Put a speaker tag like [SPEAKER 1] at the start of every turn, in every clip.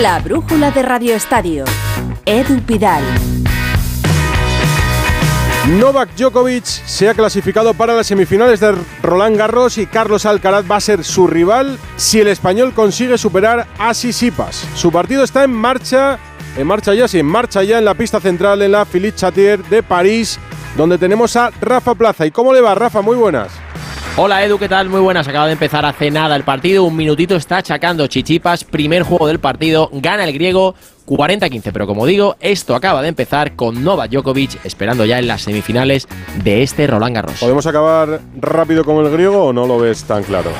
[SPEAKER 1] La brújula de Radio Estadio. Edu Pidal.
[SPEAKER 2] Novak Djokovic se ha clasificado para las semifinales de Roland Garros y Carlos Alcaraz va a ser su rival si el español consigue superar a Sisipas. Su partido está en marcha, en marcha ya, sí, en marcha ya en la pista central en la Philippe Chatier de París, donde tenemos a Rafa Plaza. ¿Y cómo le va, Rafa? Muy buenas.
[SPEAKER 3] Hola Edu, ¿qué tal? Muy buenas. Acaba de empezar hace nada el partido. Un minutito está achacando Chichipas. Primer juego del partido. Gana el griego 40-15. Pero como digo, esto acaba de empezar con Novak Djokovic esperando ya en las semifinales de este Roland Garros.
[SPEAKER 2] ¿Podemos acabar rápido con el griego o no lo ves tan claro?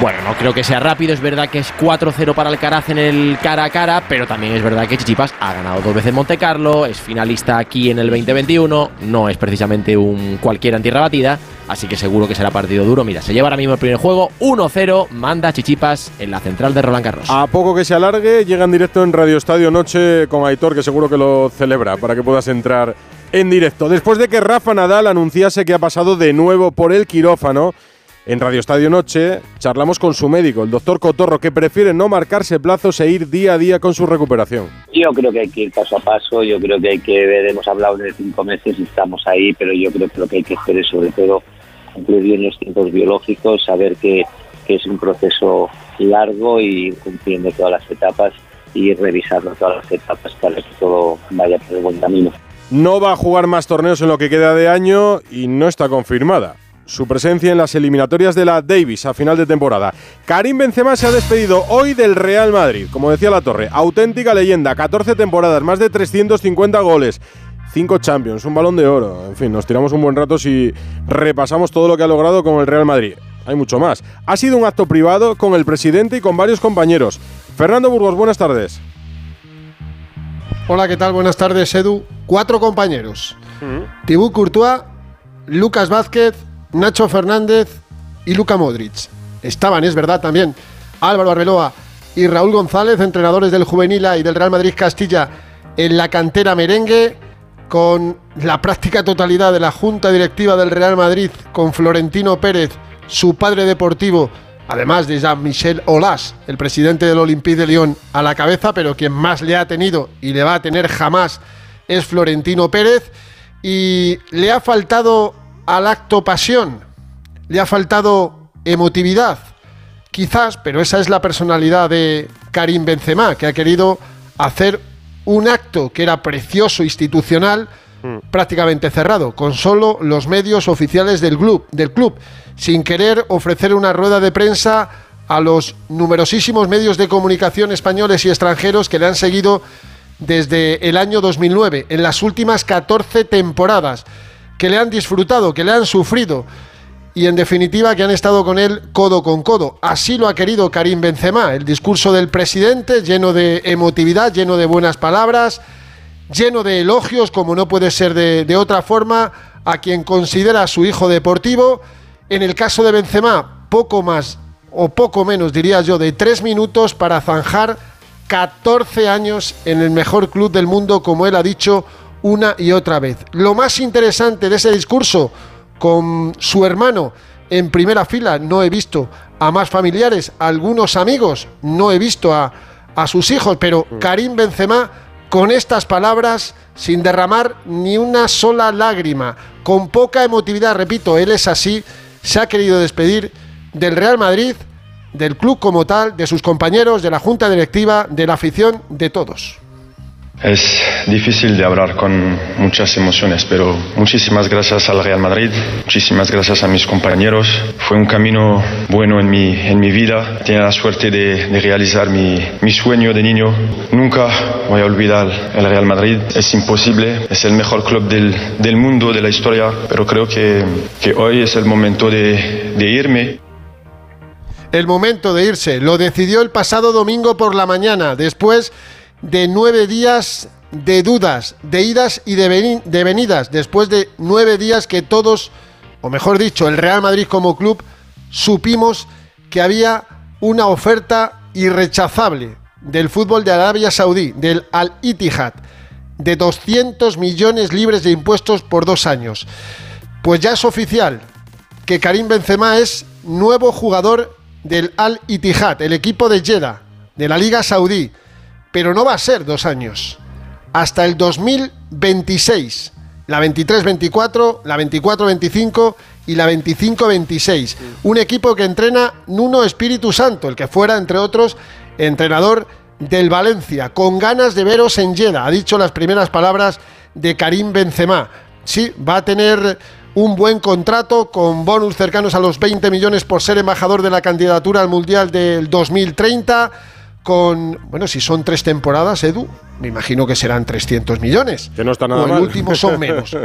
[SPEAKER 3] Bueno, no creo que sea rápido, es verdad que es 4-0 para el Caraz en el cara a cara, pero también es verdad que Chichipas ha ganado dos veces Monte Carlo, es finalista aquí en el 2021, no es precisamente un cualquier antierra batida, así que seguro que será partido duro. Mira, se lleva ahora mismo el primer juego, 1-0, manda Chichipas en la central de Roland Garros.
[SPEAKER 2] A poco que se alargue, llega en directo en Radio Estadio Noche con Aitor, que seguro que lo celebra, para que puedas entrar en directo. Después de que Rafa Nadal anunciase que ha pasado de nuevo por el quirófano, en Radio Estadio Noche charlamos con su médico, el doctor Cotorro, que prefiere no marcarse plazos e ir día a día con su recuperación.
[SPEAKER 4] Yo creo que hay que ir paso a paso, yo creo que hay que ver, hemos hablado de cinco meses y estamos ahí, pero yo creo que lo que hay que hacer es sobre todo cumplir bien los tiempos biológicos, saber que, que es un proceso largo y cumpliendo todas las etapas y revisando todas las etapas para que todo vaya por el buen camino.
[SPEAKER 2] No va a jugar más torneos en lo que queda de año y no está confirmada su presencia en las eliminatorias de la Davis a final de temporada. Karim Benzema se ha despedido hoy del Real Madrid, como decía la Torre, auténtica leyenda, 14 temporadas, más de 350 goles. 5 Champions, un balón de oro. En fin, nos tiramos un buen rato si repasamos todo lo que ha logrado con el Real Madrid. Hay mucho más. Ha sido un acto privado con el presidente y con varios compañeros. Fernando Burgos, buenas tardes.
[SPEAKER 5] Hola, ¿qué tal? Buenas tardes, Edu. Cuatro compañeros. Thibaut Courtois, Lucas Vázquez, Nacho Fernández y Luca Modric. Estaban, es verdad, también Álvaro Arbeloa y Raúl González, entrenadores del Juvenil A y del Real Madrid Castilla, en la cantera merengue, con la práctica totalidad de la Junta Directiva del Real Madrid, con Florentino Pérez, su padre deportivo, además de Jean-Michel Olas, el presidente del Olympique de Lyon, a la cabeza, pero quien más le ha tenido y le va a tener jamás es Florentino Pérez. Y le ha faltado al acto pasión. Le ha faltado emotividad, quizás, pero esa es la personalidad de Karim Benzema, que ha querido hacer un acto que era precioso, institucional, prácticamente cerrado, con solo los medios oficiales del club, del club, sin querer ofrecer una rueda de prensa a los numerosísimos medios de comunicación españoles y extranjeros que le han seguido desde el año 2009, en las últimas 14 temporadas que le han disfrutado, que le han sufrido y en definitiva que han estado con él codo con codo. Así lo ha querido Karim Benzema, el discurso del presidente lleno de emotividad, lleno de buenas palabras, lleno de elogios, como no puede ser de, otra forma, a quien considera su hijo deportivo. En el caso de Benzema, poco más o poco menos, diría yo, de tres minutos para zanjar 14 años en el mejor club del mundo, como él ha dicho una y otra vez. Lo más interesante de ese discurso con su hermano en primera fila, no he visto a más familiares, algunos amigos, no he visto a, a sus hijos, pero Karim Benzema con estas palabras, sin derramar ni una sola lágrima, con poca emotividad, repito, él es así, se ha querido despedir del Real Madrid, del club como tal, de sus compañeros, de la junta directiva, de la afición, de todos.
[SPEAKER 6] Es difícil de hablar con muchas emociones, pero muchísimas gracias al Real Madrid, muchísimas gracias a mis compañeros. Fue un camino bueno en mi, en mi vida. Tenía la suerte de, de realizar mi, mi, sueño de niño. Nunca voy a olvidar el Real Madrid. Es imposible, es el mejor club del, del mundo, de la historia, pero creo que, que hoy es el momento de, de irme.
[SPEAKER 5] El momento de irse lo decidió el pasado domingo por la mañana, después de nueve días de dudas, de idas y de, venidas, después de nueve días que todos, o mejor dicho, el Real Madrid como club, supimos que había una oferta irrechazable del fútbol de Arabia Saudí, del Al Ittihad, de 200 millones libres de impuestos por dos años. Pues ya es oficial que Karim Benzema es nuevo jugador del Al Ittihad, el equipo de Jeddah, de la Liga Saudí pero no va a ser dos años. Hasta el 2026. La 23-24, la 24-25 y la 25-26. Un equipo que entrena Nuno Espíritu Santo, el que fuera, entre otros, entrenador del Valencia, con ganas de veros en Jeddah. Ha dicho las primeras palabras de Karim Benzema. Sí, va a tener un buen contrato con bonus cercanos a los 20 millones por ser embajador de la candidatura al Mundial del 2030 con, bueno, si son tres temporadas, Edu, me imagino que serán 300 millones.
[SPEAKER 2] Que no está nada
[SPEAKER 5] o el
[SPEAKER 2] mal.
[SPEAKER 5] último son menos.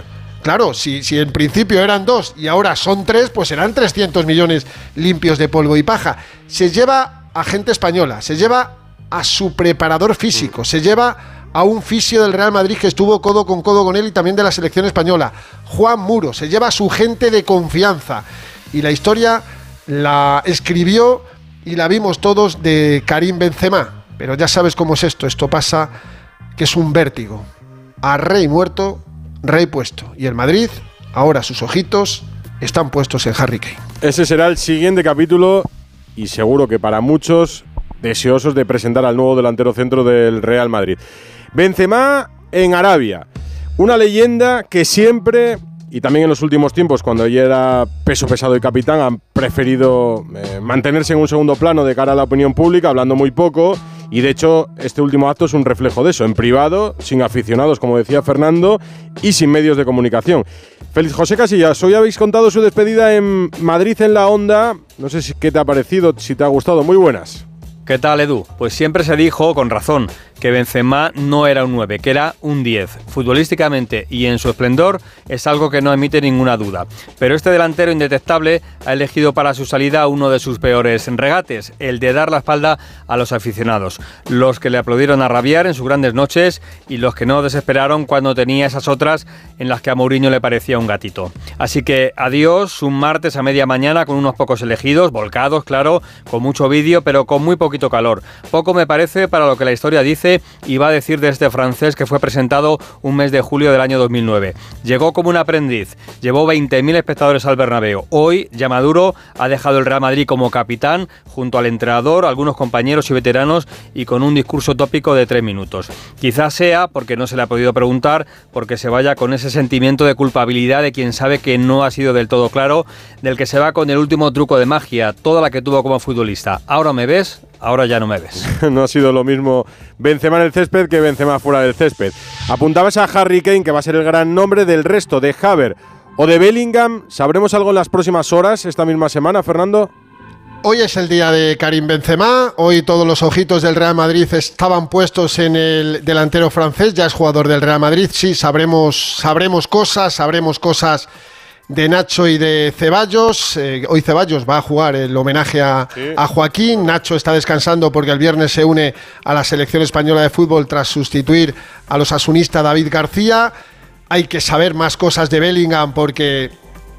[SPEAKER 5] Claro, si, si en principio eran dos y ahora son tres, pues serán 300 millones limpios de polvo y paja. Se lleva a gente española, se lleva a su preparador físico, se lleva a un fisio del Real Madrid que estuvo codo con codo con él y también de la selección española, Juan Muro, se lleva a su gente de confianza. Y la historia la escribió y la vimos todos de Karim Benzema. Pero ya sabes cómo es esto, esto pasa que es un vértigo. A rey muerto, rey puesto. Y el Madrid, ahora sus ojitos están puestos en Harry Kane.
[SPEAKER 2] Ese será el siguiente capítulo y seguro que para muchos deseosos de presentar al nuevo delantero centro del Real Madrid. Benzema en Arabia, una leyenda que siempre y también en los últimos tiempos, cuando ya era peso pesado y capitán, han preferido eh, mantenerse en un segundo plano de cara a la opinión pública, hablando muy poco. Y de hecho, este último acto es un reflejo de eso, en privado, sin aficionados, como decía Fernando, y sin medios de comunicación. Félix José Casillas, hoy habéis contado su despedida en Madrid en la Onda. No sé si, qué te ha parecido, si te ha gustado. Muy buenas.
[SPEAKER 7] ¿Qué tal, Edu? Pues siempre se dijo, con razón, que Benzema no era un 9, que era un 10. Futbolísticamente y en su esplendor es algo que no emite ninguna duda. Pero este delantero indetectable ha elegido para su salida uno de sus peores regates, el de dar la espalda a los aficionados, los que le aplaudieron a rabiar en sus grandes noches y los que no desesperaron cuando tenía esas otras en las que a Mourinho le parecía un gatito. Así que adiós, un martes a media mañana con unos pocos elegidos, volcados, claro, con mucho vídeo, pero con muy poquito calor. Poco me parece para lo que la historia dice y va a decir de este francés que fue presentado un mes de julio del año 2009. Llegó como un aprendiz, llevó 20.000 espectadores al Bernabéu. Hoy, ya maduro, ha dejado el Real Madrid como capitán junto al entrenador, algunos compañeros y veteranos y con un discurso tópico de tres minutos. Quizás sea, porque no se le ha podido preguntar, porque se vaya con ese sentimiento de culpabilidad de quien sabe que no ha sido del todo claro, del que se va con el último truco de magia, toda la que tuvo como futbolista. Ahora me ves, ahora ya no me ves.
[SPEAKER 2] no ha sido lo mismo Benzema en el césped que Benzema fuera del césped. Apuntabas a Harry Kane, que va a ser el gran nombre del resto, de Haver o de Bellingham. ¿Sabremos algo en las próximas horas, esta misma semana, Fernando?
[SPEAKER 5] Hoy es el día de Karim Benzema. Hoy todos los ojitos del Real Madrid estaban puestos en el delantero francés. Ya es jugador del Real Madrid. Sí, sabremos, sabremos cosas, sabremos cosas de Nacho y de Ceballos. Eh, hoy Ceballos va a jugar el homenaje a, a, Joaquín. Nacho está descansando porque el viernes se une a la selección española de fútbol tras sustituir a los asunistas David García. Hay que saber más cosas de Bellingham porque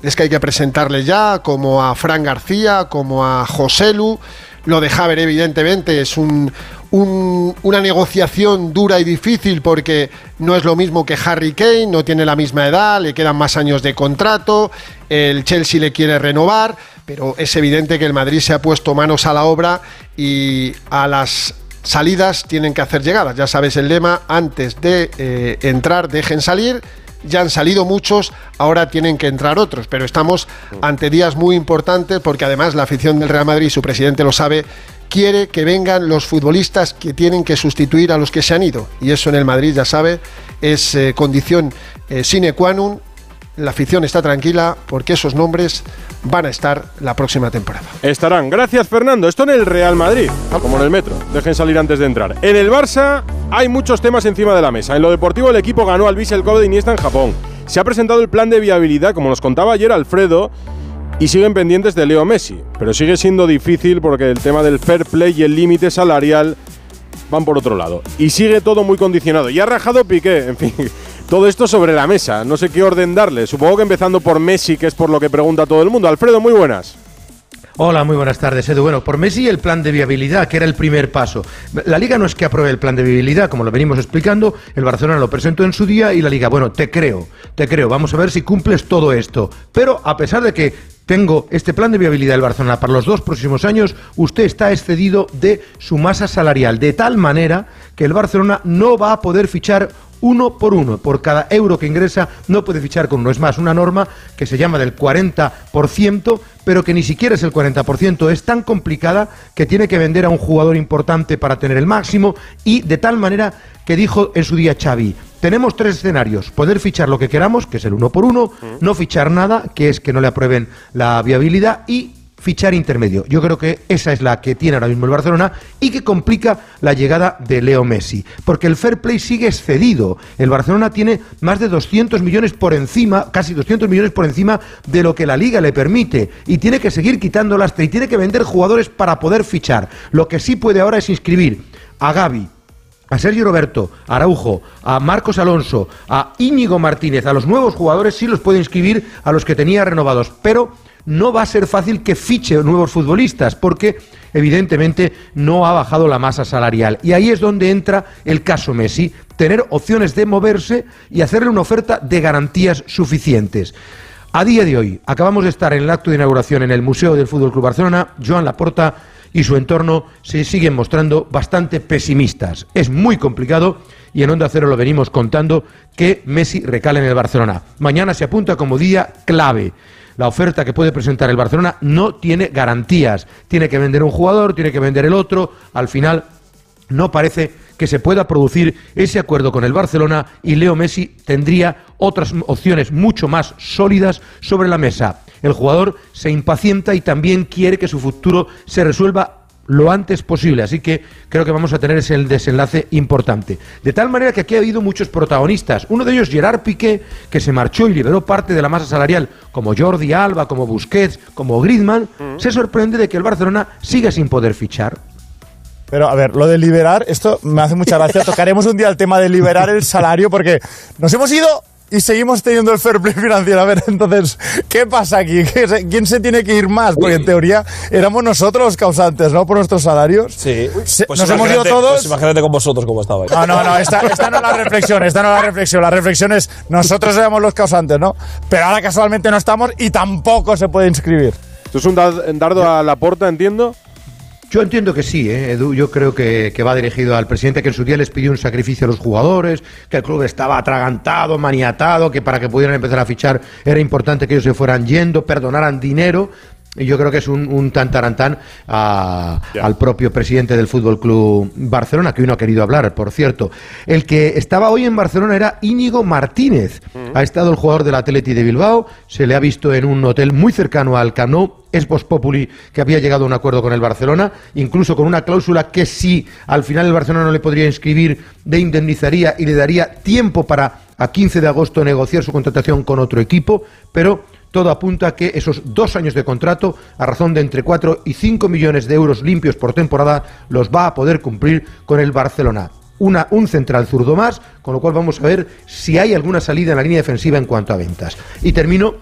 [SPEAKER 5] es que hay que presentarle ya, como a Fran García, como a Joselu. Lo de Javer, evidentemente, es un, un, una negociación dura y difícil porque no es lo mismo que Harry Kane, no tiene la misma edad, le quedan más años de contrato, el Chelsea le quiere renovar, pero es evidente que el Madrid se ha puesto manos a la obra y a las salidas tienen que hacer llegadas. Ya sabes el lema, antes de eh, entrar dejen salir ya han salido muchos, ahora tienen que entrar otros, pero estamos ante días muy importantes porque además la afición del Real Madrid, su presidente lo sabe, quiere que vengan los futbolistas que tienen que sustituir a los que se han ido. Y eso en el Madrid, ya sabe, es eh, condición eh, sine qua non. La afición está tranquila porque esos nombres van a estar la próxima temporada.
[SPEAKER 2] Estarán. Gracias, Fernando. Esto en el Real Madrid, como en el metro. Dejen salir antes de entrar. En el Barça hay muchos temas encima de la mesa. En lo deportivo, el equipo ganó al Vissel Kobe de Iniesta en Japón. Se ha presentado el plan de viabilidad, como nos contaba ayer Alfredo, y siguen pendientes de Leo Messi. Pero sigue siendo difícil porque el tema del fair play y el límite salarial van por otro lado. Y sigue todo muy condicionado. Y ha rajado Piqué, en fin. Todo esto sobre la mesa. No sé qué orden darle. Supongo que empezando por Messi, que es por lo que pregunta todo el mundo. Alfredo, muy buenas.
[SPEAKER 8] Hola, muy buenas tardes, Edu. Bueno, por Messi el plan de viabilidad, que era el primer paso. La Liga no es que apruebe el plan de viabilidad, como lo venimos explicando, el Barcelona lo presentó en su día y la Liga, bueno, te creo, te creo, vamos a ver si cumples todo esto. Pero a pesar de que tengo este plan de viabilidad del Barcelona para los dos próximos años, usted está excedido de su masa salarial, de tal manera que el Barcelona no va a poder fichar uno por uno. Por cada euro que ingresa no puede fichar con uno. Es más, una norma que se llama del 40%, pero que ni siquiera es el 40%. Es tan complicada que tiene que vender a un jugador importante para tener el máximo y de tal manera que dijo en su día Xavi, tenemos tres escenarios, poder fichar lo que queramos, que es el uno por uno, no fichar nada, que es que no le aprueben la viabilidad y fichar intermedio. Yo creo que esa es la que tiene ahora mismo el Barcelona y que complica la llegada de Leo Messi, porque el fair play sigue excedido. El Barcelona tiene más de 200 millones por encima, casi 200 millones por encima de lo que la liga le permite y tiene que seguir quitando lastre y tiene que vender jugadores para poder fichar. Lo que sí puede ahora es inscribir a Gaby, a Sergio Roberto, a Araujo, a Marcos Alonso, a Íñigo Martínez, a los nuevos jugadores sí los puede inscribir a los que tenía renovados, pero no va a ser fácil que fiche nuevos futbolistas porque evidentemente no ha bajado la masa salarial. Y ahí es donde entra el caso Messi, tener opciones de moverse y hacerle una oferta de garantías suficientes. A día de hoy, acabamos de estar en el acto de inauguración en el Museo del Fútbol Club Barcelona, Joan Laporta y su entorno se siguen mostrando bastante pesimistas. Es muy complicado y en Onda Cero lo venimos contando que Messi recala en el Barcelona. Mañana se apunta como día clave la oferta que puede presentar el Barcelona no tiene garantías. Tiene que vender un jugador, tiene que vender el otro. Al final no parece que se pueda producir ese acuerdo con el Barcelona y Leo Messi tendría otras opciones mucho más sólidas sobre la mesa. El jugador se impacienta y también quiere que su futuro se resuelva lo antes posible. Así que creo que vamos a tener ese desenlace importante. De tal manera que aquí ha habido muchos protagonistas. Uno de ellos, Gerard Piqué, que se marchó y liberó parte de la masa salarial, como Jordi Alba, como Busquets, como Griezmann, se sorprende de que el Barcelona siga sin poder fichar.
[SPEAKER 9] Pero a ver, lo de liberar, esto me hace mucha gracia. Tocaremos un día el tema de liberar el salario porque nos hemos ido y seguimos teniendo el fair play financiero. A ver, entonces, ¿qué pasa aquí? ¿Quién se tiene que ir más? Porque en teoría éramos nosotros los causantes, ¿no? Por nuestros salarios.
[SPEAKER 10] Sí.
[SPEAKER 9] Pues nos hemos ido todos.
[SPEAKER 10] Pues imagínate con vosotros cómo estabais.
[SPEAKER 9] No, no, no, esta, esta, no es la reflexión, esta no es la reflexión. La reflexión es nosotros éramos los causantes, ¿no? Pero ahora casualmente no estamos y tampoco se puede inscribir.
[SPEAKER 2] Esto es un dardo a la puerta, entiendo.
[SPEAKER 8] Yo entiendo que sí, ¿eh, Edu. Yo creo que, va dirigido al presidente que en su día les pidió un sacrificio a los jugadores, que el club estaba atragantado, maniatado, que para que pudieran empezar a fichar era importante que ellos se fueran yendo, perdonaran dinero. Y yo creo que es un, un tantarantán al propio presidente del Fútbol Club Barcelona, que hoy no ha querido hablar, por cierto. El que estaba hoy en Barcelona era Íñigo Martínez. Ha estado el jugador del Atleti de Bilbao, se le ha visto en un hotel muy cercano al Camp Nou. Es Vos Populi que había llegado a un acuerdo con el Barcelona, incluso con una cláusula que si al final el Barcelona no le podría inscribir, le indemnizaría y le daría tiempo para a 15 de agosto negociar su contratación con otro equipo, pero todo apunta a que esos dos años de contrato, a razón de entre 4 y 5 millones de euros limpios por temporada, los va a poder cumplir con el Barcelona. Una, un central zurdo más, con lo cual vamos a ver si hay alguna salida en la línea defensiva en cuanto a ventas. Y termino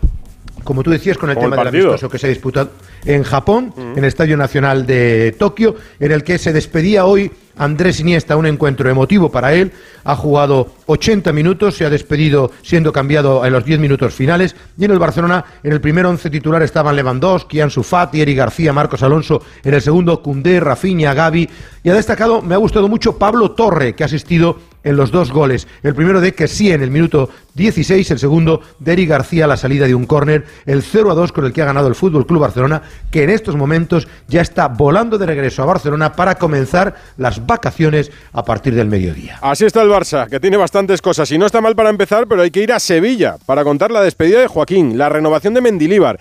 [SPEAKER 8] como tú decías, con el tema del amistoso que se ha disputado en Japón, en el Estadio Nacional de Tokio, en el que se despedía hoy Andrés Iniesta, un encuentro emotivo para él. Ha jugado 80 minutos, se ha despedido siendo cambiado en los 10 minutos finales. Y en el Barcelona, en el primer once titular estaban Lewandowski, Ansu Fati, Eric García, Marcos Alonso. En el segundo, Cundé, Rafinha, Gaby. Y ha destacado, me ha gustado mucho, Pablo Torre, que ha asistido en los dos goles. El primero de que sí en el minuto 16, el segundo de Eric García la salida de un córner, el 0 a 2 con el que ha ganado el Fútbol Club Barcelona, que en estos momentos ya está volando de regreso a Barcelona para comenzar las vacaciones a partir del mediodía.
[SPEAKER 2] Así está el Barça, que tiene bastantes cosas y no está mal para empezar, pero hay que ir a Sevilla para contar la despedida de Joaquín, la renovación de Mendilíbar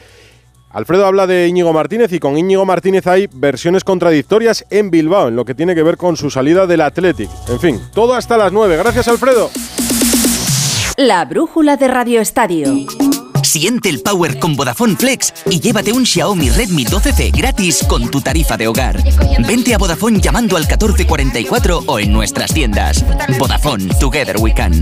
[SPEAKER 2] Alfredo habla de Íñigo Martínez y con Íñigo Martínez hay versiones contradictorias en Bilbao en lo que tiene que ver con su salida del Athletic. En fin, todo hasta las 9. Gracias, Alfredo.
[SPEAKER 1] La brújula de Radio Estadio.
[SPEAKER 11] Siente el power con Vodafone Flex y llévate un Xiaomi Redmi 12C gratis con tu tarifa de hogar. Vente a Vodafone llamando al 1444 o en nuestras tiendas. Vodafone, Together We Can.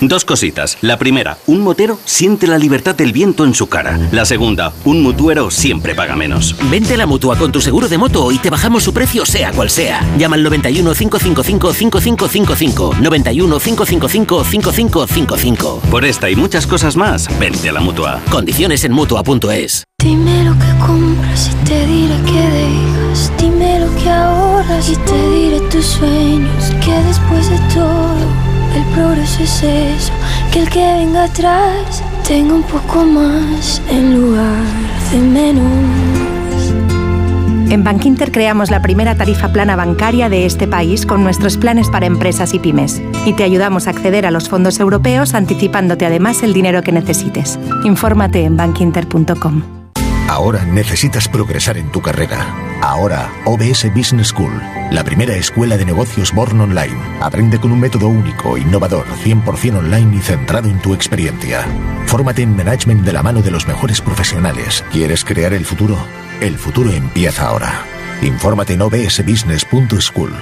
[SPEAKER 10] Dos cositas. La primera, un motero siente la libertad del viento en su cara. La segunda, un mutuero siempre paga menos.
[SPEAKER 12] Vente a la mutua con tu seguro de moto y te bajamos su precio sea cual sea. Llama al 91 555 5555. 91 555 5555.
[SPEAKER 10] Por esta y muchas cosas más, vente a la mutua.
[SPEAKER 12] Condiciones en mutua.es.
[SPEAKER 13] Dime lo que compras y te diré que dejas. Dime lo que ahorras y te diré tus sueños. Que después de todo el progreso es eso, que el que venga atrás tenga un poco más en lugar de menos.
[SPEAKER 14] En Bankinter creamos la primera tarifa plana bancaria de este país con nuestros planes para empresas y pymes. Y te ayudamos a acceder a los fondos europeos anticipándote además el dinero que necesites. Infórmate en bankinter.com.
[SPEAKER 15] Ahora necesitas progresar en tu carrera. Ahora, OBS Business School, la primera escuela de negocios Born Online. Aprende con un método único, innovador, 100% online y centrado en tu experiencia. Fórmate en management de la mano de los mejores profesionales. ¿Quieres crear el futuro? El futuro empieza ahora. Infórmate en obsbusiness.school.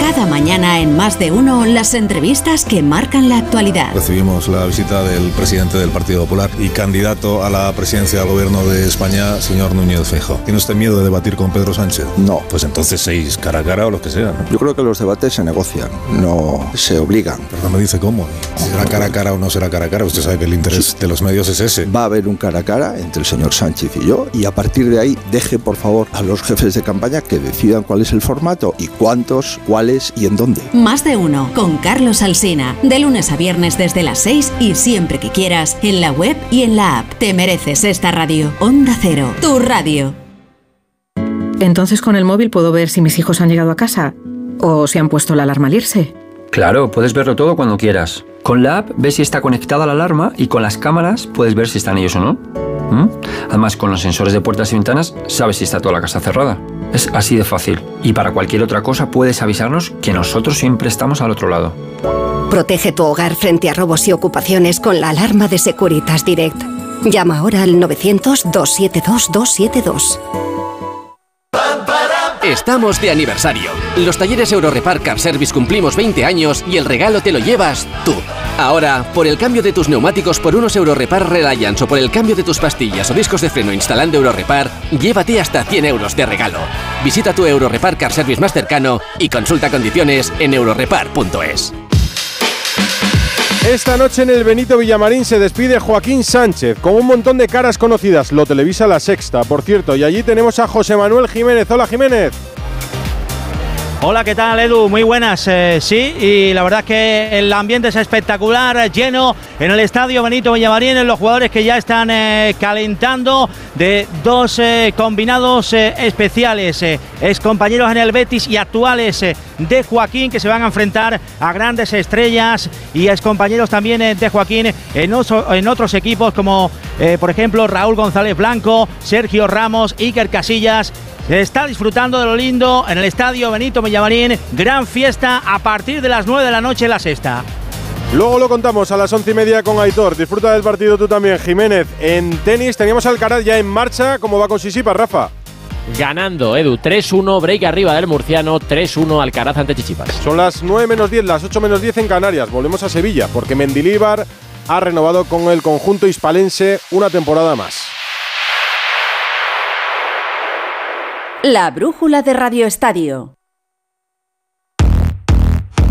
[SPEAKER 16] Cada mañana en Más de Uno, las entrevistas que marcan la actualidad.
[SPEAKER 17] Recibimos la visita del presidente del Partido Popular y candidato a la presidencia del gobierno de España, señor Núñez Feijóo. ¿Tiene usted miedo de debatir con Pedro Sánchez?
[SPEAKER 18] No.
[SPEAKER 17] Pues entonces seis cara a cara o lo que sea. ¿no?
[SPEAKER 18] Yo creo que los debates se negocian, no se obligan.
[SPEAKER 17] Pero no me dice cómo. Será cara a cara o no será cara a cara. Usted sabe que el interés de los medios es ese.
[SPEAKER 18] Va a haber un cara a cara entre el señor Sánchez y yo y a partir de ahí deje por favor a los jefes de campaña que decidan cuál es el formato y cuántos, cuáles y en dónde.
[SPEAKER 16] Más de uno con Carlos Alsina. De lunes a viernes desde las 6 y siempre que quieras en la web y en la app. Te mereces esta radio. Onda Cero, tu radio.
[SPEAKER 19] Entonces con el móvil puedo ver si mis hijos han llegado a casa o si han puesto la alarma al irse.
[SPEAKER 20] Claro, puedes verlo todo cuando quieras. Con la app ves si está conectada la alarma y con las cámaras puedes ver si están ellos o no. ¿Mm? Además, con los sensores de puertas y ventanas sabes si está toda la casa cerrada. Es así de fácil. Y para cualquier otra cosa puedes avisarnos que nosotros siempre estamos al otro lado.
[SPEAKER 16] Protege tu hogar frente a robos y ocupaciones con la alarma de Securitas Direct. Llama ahora al 900-272-272.
[SPEAKER 21] Estamos de aniversario. Los talleres Eurorepar Car Service cumplimos 20 años y el regalo te lo llevas tú. Ahora, por el cambio de tus neumáticos por unos Eurorepar Reliance o por el cambio de tus pastillas o discos de freno instalando Eurorepar, llévate hasta 100 euros de regalo. Visita tu Eurorepar Car Service más cercano y consulta condiciones en eurorepar.es.
[SPEAKER 2] Esta noche en el Benito Villamarín se despide Joaquín Sánchez con un montón de caras conocidas. Lo televisa la sexta, por cierto. Y allí tenemos a José Manuel Jiménez. Hola Jiménez.
[SPEAKER 22] Hola, ¿qué tal Edu? Muy buenas. Eh, sí, y la verdad es que el ambiente es espectacular, lleno en el estadio Benito Villamarín, los jugadores que ya están eh, calentando de dos eh, combinados eh, especiales, eh, ex compañeros en el Betis y actuales eh, de Joaquín que se van a enfrentar a grandes estrellas y ex compañeros también eh, de Joaquín en, en otros equipos como eh, por ejemplo Raúl González Blanco, Sergio Ramos, Iker Casillas. Se Está disfrutando de lo lindo en el estadio Benito Villamarín. Gran fiesta a partir de las 9 de la noche en la sexta.
[SPEAKER 2] Luego lo contamos a las once y media con Aitor. Disfruta del partido tú también, Jiménez. En tenis teníamos al Alcaraz ya en marcha. ¿Cómo va con Sisipa, Rafa?
[SPEAKER 3] Ganando, Edu, 3-1, break arriba del murciano, 3-1 Alcaraz ante Chichipas.
[SPEAKER 2] Son las 9 menos 10, las 8 menos 10 en Canarias. Volvemos a Sevilla porque Mendilíbar ha renovado con el conjunto hispalense una temporada más.
[SPEAKER 1] La brújula de Radio Estadio.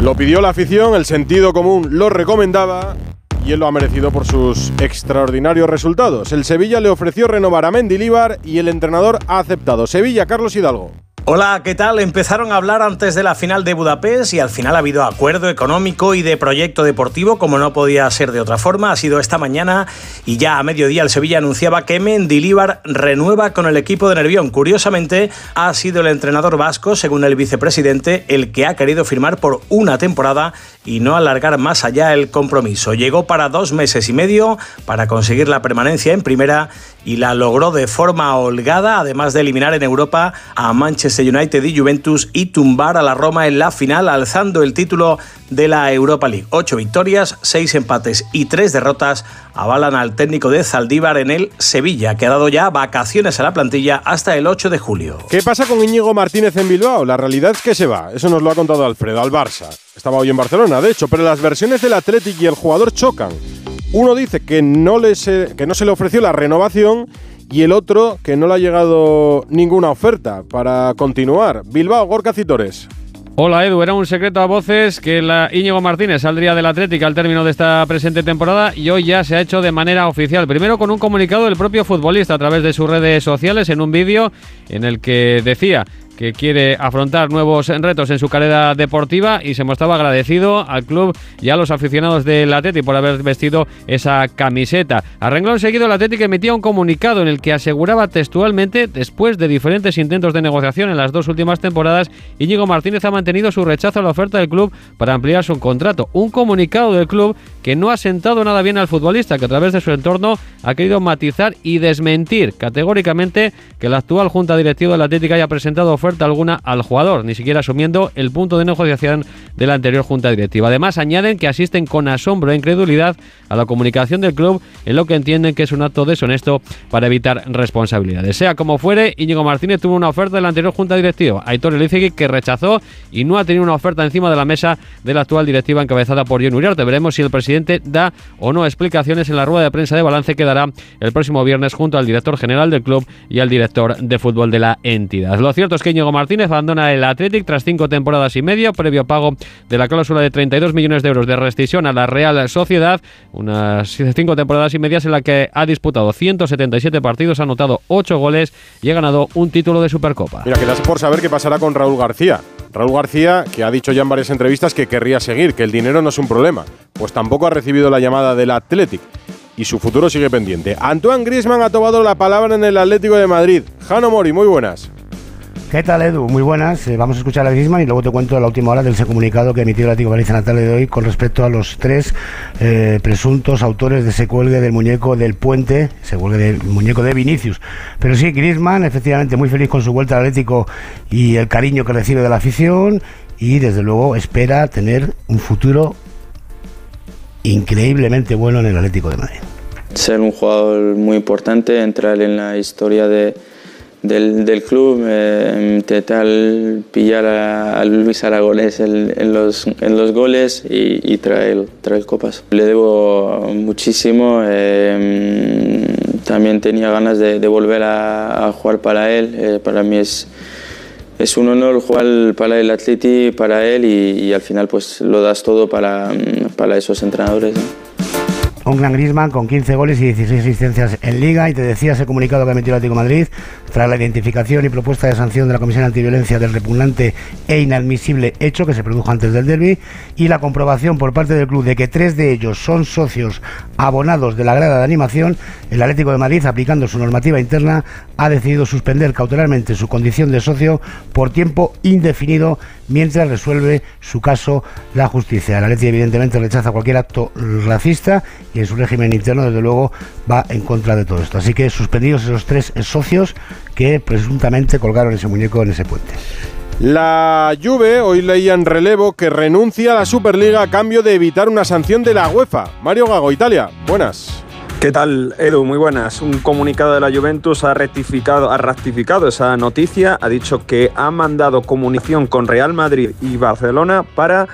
[SPEAKER 2] Lo pidió la afición, el sentido común lo recomendaba y él lo ha merecido por sus extraordinarios resultados. El Sevilla le ofreció renovar a Mendilíbar y el entrenador ha aceptado. Sevilla, Carlos Hidalgo.
[SPEAKER 23] Hola, ¿qué tal? Empezaron a hablar antes de la final de Budapest y al final ha habido acuerdo económico y de proyecto deportivo, como no podía ser de otra forma. Ha sido esta mañana y ya a mediodía el Sevilla anunciaba que Mendilíbar renueva con el equipo de Nervión. Curiosamente, ha sido el entrenador vasco, según el vicepresidente, el que ha querido firmar por una temporada y no alargar más allá el compromiso. Llegó para dos meses y medio para conseguir la permanencia en primera y la logró de forma holgada, además de eliminar en Europa a Manchester United y Juventus y tumbar a la Roma en la final, alzando el título de la Europa League. Ocho victorias, seis empates y tres derrotas avalan al técnico de Zaldívar en el Sevilla, que ha dado ya vacaciones a la plantilla hasta el 8 de julio.
[SPEAKER 2] ¿Qué pasa con Íñigo Martínez en Bilbao? La realidad es que se va. Eso nos lo ha contado Alfredo, al Barça. Estaba hoy en Barcelona, de hecho, pero las versiones del Athletic y el jugador chocan. Uno dice que no, se, que no se le ofreció la renovación y el otro que no le ha llegado ninguna oferta para continuar. Bilbao, Gorka Citores.
[SPEAKER 24] Hola Edu, era un secreto a voces que la Íñigo Martínez saldría del Atlético al término de esta presente temporada y hoy ya se ha hecho de manera oficial. Primero con un comunicado del propio futbolista a través de sus redes sociales en un vídeo en el que decía que quiere afrontar nuevos retos en su carrera deportiva y se mostraba agradecido al club y a los aficionados del Atlético por haber vestido esa camiseta. A renglón seguido, el Atlético emitía un comunicado en el que aseguraba textualmente, después de diferentes intentos de negociación en las dos últimas temporadas, Íñigo Martínez ha mantenido su rechazo a la oferta del club para ampliar su contrato. Un comunicado del club que no ha sentado nada bien al futbolista, que a través de su entorno ha querido matizar y desmentir categóricamente que la actual junta directiva del Atlético haya presentado oferta alguna al jugador, ni siquiera asumiendo el punto de negociación de la anterior junta directiva. Además, añaden que asisten con asombro e incredulidad a la comunicación del club en lo que entienden que es un acto deshonesto para evitar responsabilidades. Sea como fuere, Íñigo Martínez tuvo una oferta de la anterior junta directiva, Aitor Elizegui, que rechazó y no ha tenido una oferta encima de la mesa de la actual directiva encabezada por John Uriarte. Veremos si el presidente da o no explicaciones en la rueda de prensa de balance que dará el próximo viernes junto al director general del club y al director de fútbol de la entidad. Lo cierto es que Íñigo Martínez abandona el Athletic tras cinco temporadas y media, previo pago de la cláusula de 32 millones de euros de rescisión a la Real Sociedad, unas cinco temporadas y medias en la que ha disputado 177 partidos, ha anotado 8 goles y ha ganado un título de Supercopa.
[SPEAKER 2] Mira, quedas por saber qué pasará con Raúl García. Raúl García, que ha dicho ya en varias entrevistas que querría seguir, que el dinero no es un problema, pues tampoco ha recibido la llamada del Athletic y su futuro sigue pendiente. Antoine Griezmann ha tomado la palabra en el Atlético de Madrid. Jano Mori, muy buenas.
[SPEAKER 25] ¿Qué tal, Edu? Muy buenas. Eh, vamos a escuchar a Griezmann y luego te cuento la última hora del comunicado que emitió el Atlético de Madrid en la tarde de hoy con respecto a los tres eh, presuntos autores de ese cuelgue del muñeco del puente, ese cuelgue del muñeco de Vinicius. Pero sí, Griezmann, efectivamente, muy feliz con su vuelta al Atlético y el cariño que recibe de la afición y desde luego espera tener un futuro increíblemente bueno en el Atlético de Madrid.
[SPEAKER 26] Ser un jugador muy importante, entrar en la historia de, del, del, club, eh, intentar pillar a, a Luis Aragonés en, los, en los goles y, traer, traer copas. Le debo muchísimo, eh, también tenía ganas de, volver a, jugar para él, eh, para mí es es un honor jugar para el Atleti, para él y, al final pues lo das todo para, para esos entrenadores.
[SPEAKER 25] Un gran Griezmann con 15 goles y 16 asistencias en Liga. Y te decía ese comunicado que ha el Atlético Madrid tras la identificación y propuesta de sanción de la Comisión Antiviolencia del repugnante e inadmisible hecho que se produjo antes del derby y la comprobación por parte del club de que tres de ellos son socios abonados de la grada de animación. El Atlético de Madrid, aplicando su normativa interna, ha decidido suspender cautelarmente su condición de socio por tiempo indefinido mientras resuelve su caso la justicia. El Atlético evidentemente rechaza cualquier acto racista y en su régimen interno, desde luego, va en contra de todo esto. Así que suspendidos esos tres socios que presuntamente colgaron ese muñeco en ese puente.
[SPEAKER 2] La Juve hoy leía en relevo que renuncia a la Superliga a cambio de evitar una sanción de la UEFA. Mario Gago, Italia, buenas.
[SPEAKER 27] ¿Qué tal, Edu? Muy buenas. Un comunicado de la Juventus ha rectificado, ha ratificado esa noticia, ha dicho que ha mandado comunicación con Real Madrid y Barcelona para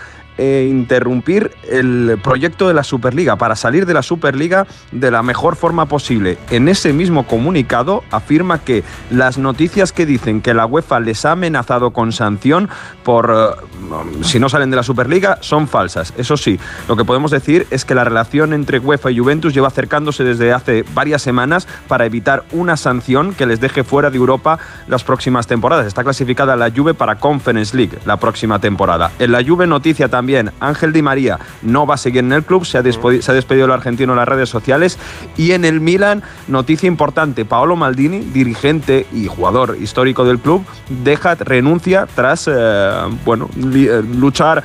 [SPEAKER 27] eh, interrumpir el proyecto de la Superliga, para salir de la Superliga de la mejor forma posible. En ese mismo comunicado afirma que las noticias que dicen que la UEFA les ha amenazado con sanción por uh, si no salen de la Superliga son falsas. Eso sí, lo que podemos decir es que la relación entre UEFA y Juventus lleva acercándose desde hace varias semanas para evitar una sanción que les deje fuera de Europa las próximas temporadas. Está clasificada la Juve para Conference League la próxima temporada. En la Juve noticia también Ángel Di María no va a seguir en el club, se ha, despedido, se ha despedido el argentino en las redes sociales. Y en el Milan, noticia importante, Paolo Maldini, dirigente y jugador histórico del club, deja renuncia tras eh, bueno, luchar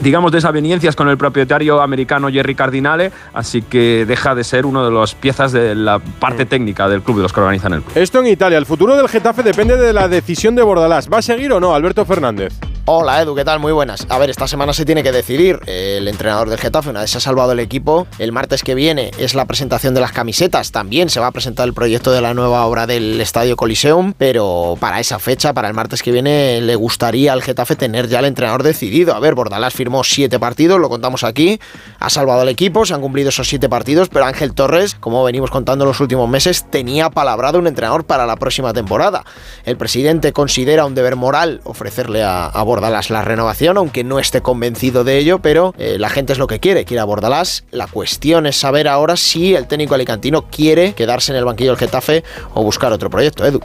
[SPEAKER 27] digamos, desavenencias con el propietario americano Jerry Cardinale, así que deja de ser uno de las piezas de la parte técnica del club, de los que organizan el club.
[SPEAKER 2] Esto en Italia. El futuro del Getafe depende de la decisión de Bordalás. ¿Va a seguir o no, Alberto Fernández?
[SPEAKER 28] Hola Edu, ¿qué tal? Muy buenas. A ver, esta semana se tiene que decidir. El entrenador del Getafe, una vez se ha salvado el equipo, el martes que viene es la presentación de las camisetas. También se va a presentar el proyecto de la nueva obra del Estadio Coliseum, pero para esa fecha, para el martes que viene, le gustaría al Getafe tener ya el entrenador decidido. A ver, Bordalás firmó siete partidos, lo contamos aquí, ha salvado el equipo, se han cumplido esos siete partidos, pero Ángel Torres, como venimos contando en los últimos meses, tenía palabrado un entrenador para la próxima temporada. El presidente considera un deber moral ofrecerle a, a Bordalás la renovación, aunque no esté convencido de ello, pero eh, la gente es lo que quiere, quiere a Bordalás. La cuestión es saber ahora si el técnico alicantino quiere quedarse en el banquillo del Getafe o buscar otro proyecto, Edu.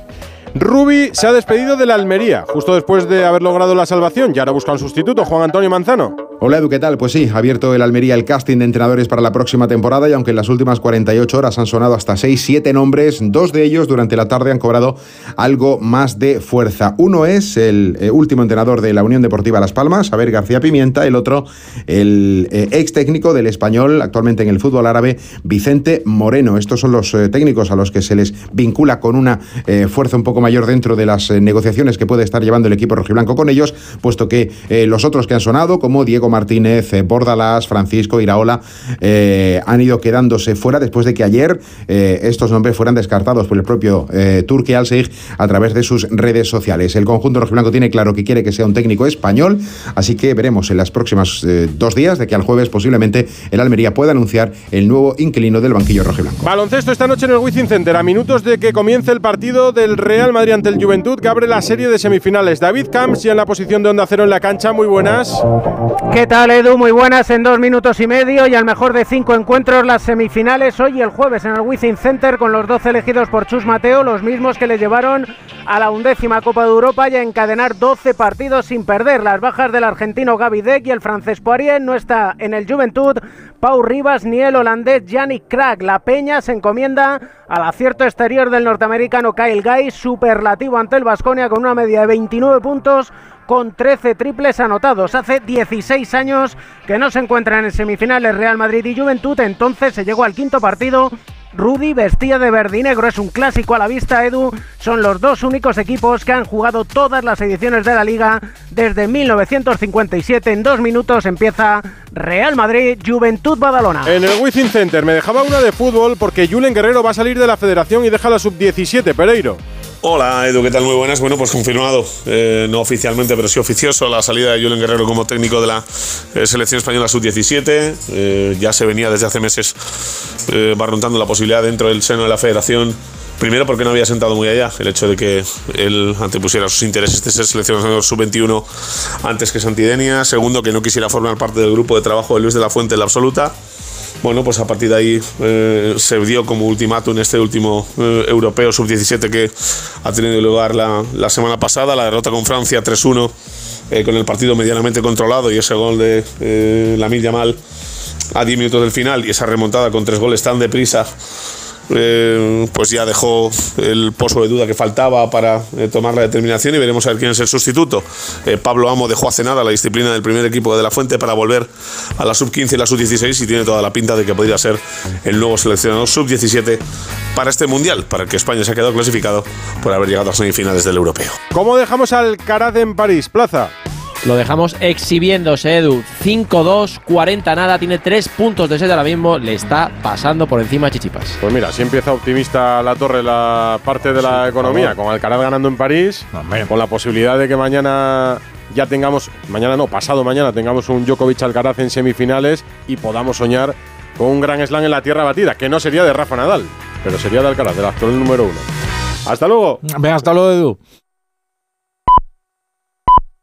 [SPEAKER 2] Rubi se ha despedido de la Almería, justo después de haber logrado la salvación, y ahora busca un sustituto, Juan Antonio Manzano.
[SPEAKER 29] Hola Edu, ¿qué tal? Pues sí, ha abierto el Almería el casting de entrenadores para la próxima temporada y aunque en las últimas 48 horas han sonado hasta 6-7 nombres, dos de ellos durante la tarde han cobrado algo más de fuerza. Uno es el eh, último entrenador de la Unión Deportiva Las Palmas, Javier García Pimienta, el otro el eh, ex técnico del español, actualmente en el fútbol árabe, Vicente Moreno. Estos son los eh, técnicos a los que se les vincula con una fuerza un poco mayor dentro de las negociaciones que puede estar llevando el equipo rojiblanco con ellos, puesto que los otros que han sonado, como Diego Martínez, eh, Bordalás, Francisco Iraola, eh, han ido quedándose fuera después de que ayer eh, estos nombres fueran descartados por el propio Turki al a través de sus redes sociales. El conjunto rojiblanco tiene claro que quiere que sea un técnico español, así que veremos en las próximas dos días, de que al jueves posiblemente el Almería pueda anunciar el nuevo inquilino del banquillo rojiblanco.
[SPEAKER 2] Baloncesto esta noche en el Wizzing Center, a minutos de que comience el partido del Real Madrid ante el Juventud, que abre la serie de semifinales. David Camps ya en la posición de onda cero en la cancha, muy buenas.
[SPEAKER 30] ¿Qué tal, Edu? Muy buenas en dos minutos y medio y al mejor de cinco encuentros las semifinales hoy y el jueves en el Wizzing Center con los 12 elegidos por Chus Mateo, los mismos que le llevaron a la undécima Copa de Europa y a encadenar 12 partidos sin perder. Las bajas del argentino Gaby Deck y el francés Poirier no está en el Juventud. Pau Rivas ni el holandés Yannick Crack. La Peña se encomienda al acierto exterior del norteamericano Kyle Guy, superlativo ante el Vasconia con una media de 29 puntos con 13 triples anotados. Hace 16 años que no se encuentran en semifinales Real Madrid y Juventud, entonces se llegó al quinto partido Rudy vestía de verde y negro, es un clásico a la vista, Edu. Son los dos únicos equipos que han jugado todas las ediciones de la liga desde 1957. En dos minutos empieza Real Madrid, Juventud Badalona.
[SPEAKER 2] En el Wizzing Center me dejaba una de fútbol porque Julen Guerrero va a salir de la federación y deja la sub-17, Pereiro.
[SPEAKER 31] Hola Edu, ¿qué tal? Muy buenas. Bueno, pues confirmado, eh, no oficialmente, pero sí oficioso, la salida de Julen Guerrero como técnico de la eh, selección española sub-17. Eh, ya se venía desde hace meses barruntando la posibilidad dentro del seno de la federación. Primero porque no había sentado muy allá el hecho de que él antepusiera sus intereses de ser seleccionador sub-21 antes que Santidenia. Segundo, que no quisiera formar parte del grupo de trabajo de Luis de la Fuente en la absoluta bueno, pues a partir de ahí eh, se dio como ultimátum este último eh, europeo sub-17 que ha tenido lugar la, la, semana pasada, la derrota con Francia 3-1, eh, con el partido medianamente controlado y ese gol de eh, Lamine Yamal a 10 minutos del final y esa remontada con tres goles tan deprisa eh, pues ya dejó el pozo de duda que faltaba para eh, tomar la determinación y veremos a ver quién es el sustituto. Eh, Pablo Amo dejó hace nada la disciplina del primer equipo de la Fuente para volver a la sub-15 y la sub-16 y tiene toda la pinta de que podría ser el nuevo seleccionador sub-17 para este mundial, para el que España se ha quedado clasificado por haber llegado a semifinales del europeo.
[SPEAKER 2] ¿Cómo dejamos al Caraz en París, Plaza?
[SPEAKER 3] Lo dejamos exhibiéndose, Edu. 5-2, 40 nada, tiene 3 puntos de set ahora mismo. Le está pasando por encima a Chichipas.
[SPEAKER 2] Pues mira, si empieza optimista la torre la parte de la economía, con Alcaraz ganando en París, con la posibilidad de que mañana ya tengamos, mañana no, pasado mañana tengamos un Djokovic Alcaraz en semifinales y podamos soñar con un gran slam en la tierra batida, que no sería de Rafa Nadal, pero sería de Alcaraz, del actual número uno. Hasta luego.
[SPEAKER 24] Venga, hasta luego, Edu.